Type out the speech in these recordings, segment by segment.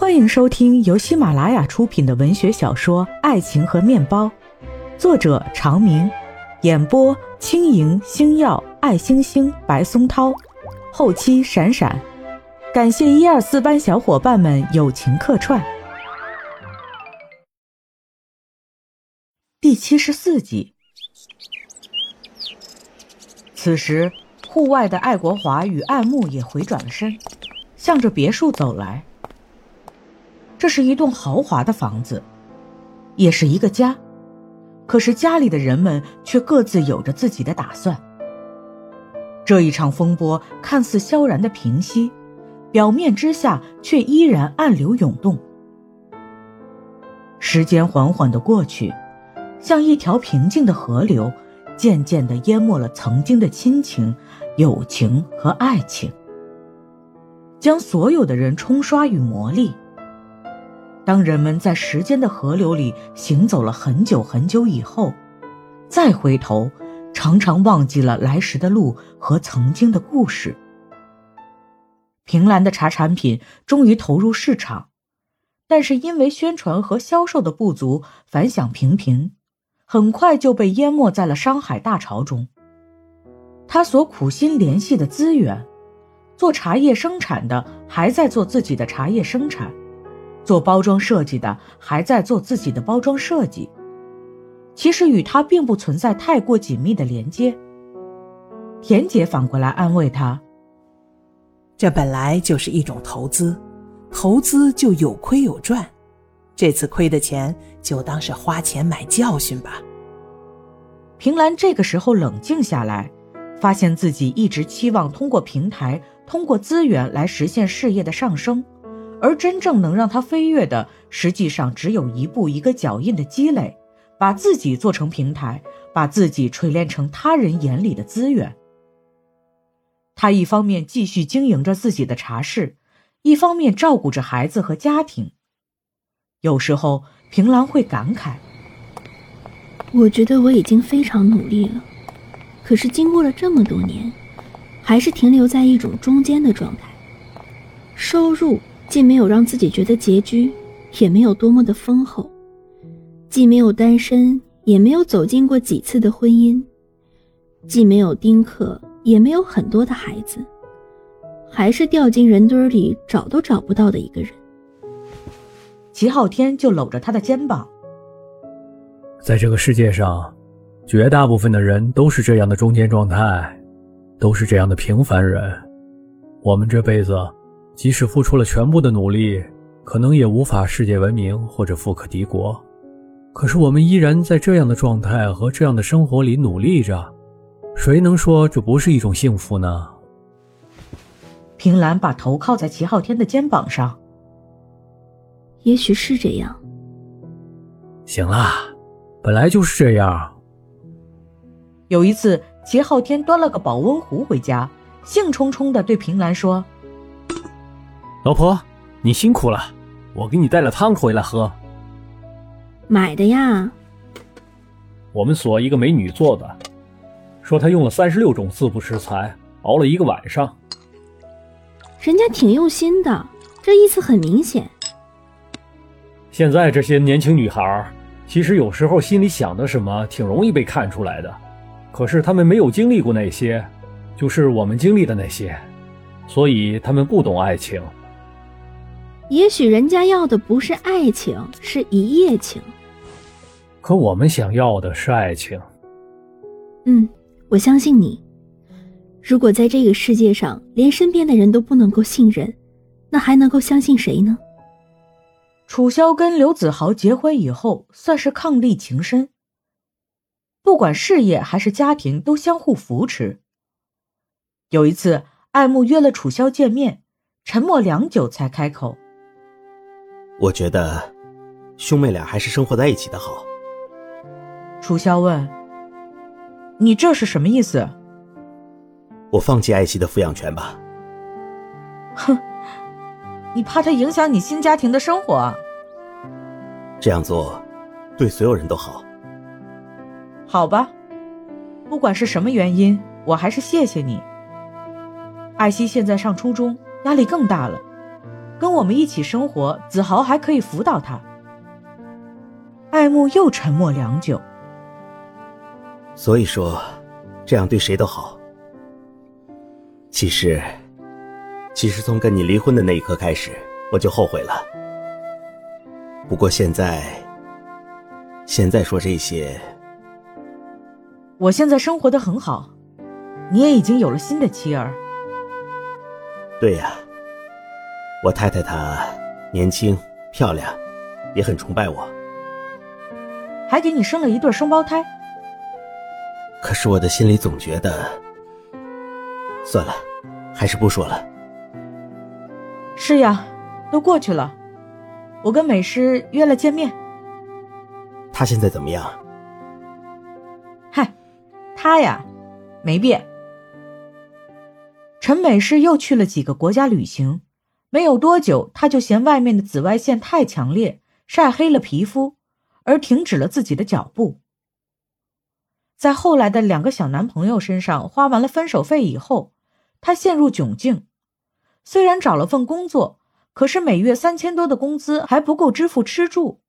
欢迎收听由喜马拉雅出品的文学小说《爱情和面包》，作者长明，演播轻盈、星耀、爱星星、白松涛，后期闪闪，感谢一二四班小伙伴们友情客串。第七十四集。此时，户外的爱国华与爱慕也回转了身，向着别墅走来。这是一栋豪华的房子，也是一个家。可是家里的人们却各自有着自己的打算。这一场风波看似萧然的平息，表面之下却依然暗流涌动。时间缓缓的过去，像一条平静的河流。渐渐地淹没了曾经的亲情、友情和爱情，将所有的人冲刷与磨砺。当人们在时间的河流里行走了很久很久以后，再回头，常常忘记了来时的路和曾经的故事。平兰的茶产品终于投入市场，但是因为宣传和销售的不足，反响平平。很快就被淹没在了商海大潮中。他所苦心联系的资源，做茶叶生产的还在做自己的茶叶生产，做包装设计的还在做自己的包装设计。其实与他并不存在太过紧密的连接。田姐反过来安慰他：“这本来就是一种投资，投资就有亏有赚。”这次亏的钱就当是花钱买教训吧。平兰这个时候冷静下来，发现自己一直期望通过平台、通过资源来实现事业的上升，而真正能让他飞跃的，实际上只有一步一个脚印的积累，把自己做成平台，把自己锤炼成他人眼里的资源。他一方面继续经营着自己的茶室，一方面照顾着孩子和家庭。有时候，平兰会感慨：“我觉得我已经非常努力了，可是经过了这么多年，还是停留在一种中间的状态。收入既没有让自己觉得拮据，也没有多么的丰厚，既没有单身，也没有走进过几次的婚姻，既没有丁克，也没有很多的孩子，还是掉进人堆里找都找不到的一个人。”齐昊天就搂着他的肩膀。在这个世界上，绝大部分的人都是这样的中间状态，都是这样的平凡人。我们这辈子，即使付出了全部的努力，可能也无法世界闻名或者富可敌国。可是我们依然在这样的状态和这样的生活里努力着，谁能说这不是一种幸福呢？平兰把头靠在齐昊天的肩膀上。也许是这样。行了，本来就是这样。有一次，齐昊天端了个保温壶回家，兴冲冲的对平兰说：“老婆，你辛苦了，我给你带了汤回来喝。买的呀。我们所一个美女做的，说她用了三十六种滋补食材，熬了一个晚上。人家挺用心的，这意思很明显。”现在这些年轻女孩，其实有时候心里想的什么挺容易被看出来的，可是她们没有经历过那些，就是我们经历的那些，所以她们不懂爱情。也许人家要的不是爱情，是一夜情。可我们想要的是爱情。嗯，我相信你。如果在这个世界上连身边的人都不能够信任，那还能够相信谁呢？楚萧跟刘子豪结婚以后，算是伉俪情深。不管事业还是家庭，都相互扶持。有一次，爱慕约了楚萧见面，沉默良久才开口：“我觉得，兄妹俩还是生活在一起的好。”楚萧问：“你这是什么意思？”“我放弃艾希的抚养权吧。”“哼。”你怕他影响你新家庭的生活？这样做，对所有人都好。好吧，不管是什么原因，我还是谢谢你。艾希现在上初中，压力更大了。跟我们一起生活，子豪还可以辅导他。爱慕又沉默良久。所以说，这样对谁都好。其实，其实从跟你离婚的那一刻开始，我就后悔了。不过现在，现在说这些，我现在生活的很好，你也已经有了新的妻儿。对呀，我太太她年轻漂亮，也很崇拜我，还给你生了一对双胞胎。可是我的心里总觉得，算了，还是不说了。是呀，都过去了，我跟美诗约了见面。他现在怎么样？嗨，他呀，没变。陈美诗又去了几个国家旅行，没有多久，她就嫌外面的紫外线太强烈，晒黑了皮肤，而停止了自己的脚步。在后来的两个小男朋友身上花完了分手费以后，她陷入窘境。虽然找了份工作，可是每月三千多的工资还不够支付吃住。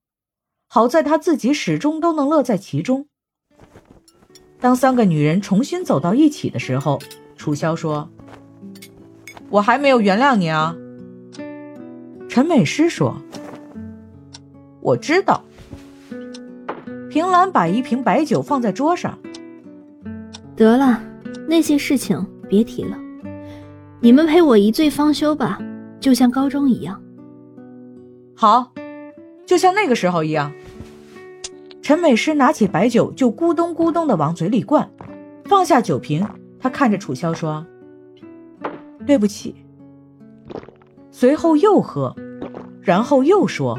好在她自己始终都能乐在其中。当三个女人重新走到一起的时候，楚萧说：“我还没有原谅你啊。”陈美诗说：“我知道。”平兰把一瓶白酒放在桌上。得了，那些事情别提了。你们陪我一醉方休吧，就像高中一样。好，就像那个时候一样。陈美诗拿起白酒就咕咚咕咚的往嘴里灌，放下酒瓶，她看着楚萧说：“对不起。”随后又喝，然后又说：“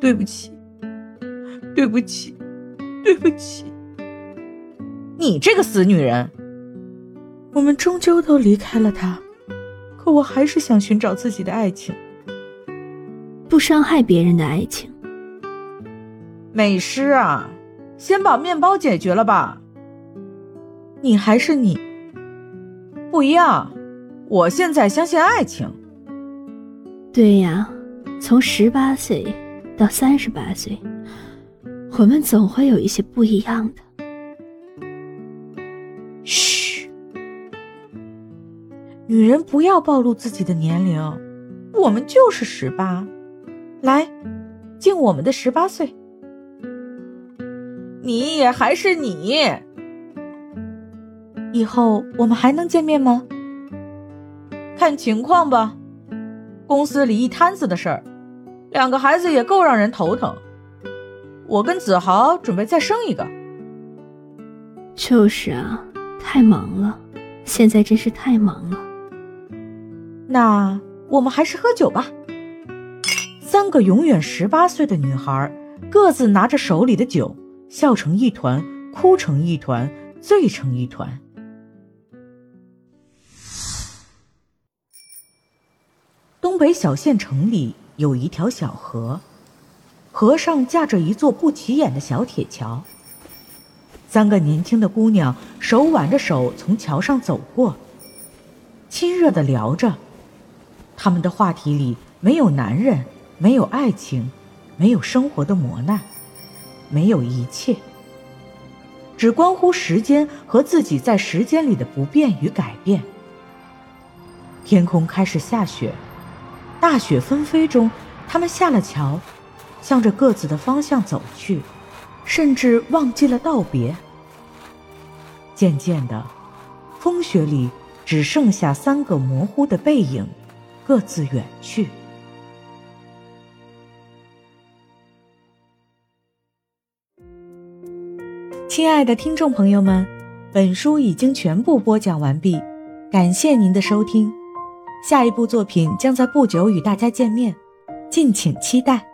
对不起。”对不起，对不起，你这个死女人！我们终究都离开了他，可我还是想寻找自己的爱情，不伤害别人的爱情。美诗啊，先把面包解决了吧。你还是你，不一样。我现在相信爱情。对呀，从十八岁到三十八岁。我们总会有一些不一样的。嘘，女人不要暴露自己的年龄，我们就是十八。来，敬我们的十八岁。你也还是你。以后我们还能见面吗？看情况吧。公司里一摊子的事儿，两个孩子也够让人头疼。我跟子豪准备再生一个。就是啊，太忙了，现在真是太忙了。那我们还是喝酒吧。三个永远十八岁的女孩，各自拿着手里的酒，笑成一团，哭成一团，醉成一团。北小县城里有一条小河。河上架着一座不起眼的小铁桥。三个年轻的姑娘手挽着手从桥上走过，亲热的聊着。他们的话题里没有男人，没有爱情，没有生活的磨难，没有一切，只关乎时间和自己在时间里的不变与改变。天空开始下雪，大雪纷飞中，他们下了桥。向着各自的方向走去，甚至忘记了道别。渐渐的，风雪里只剩下三个模糊的背影，各自远去。亲爱的听众朋友们，本书已经全部播讲完毕，感谢您的收听。下一部作品将在不久与大家见面，敬请期待。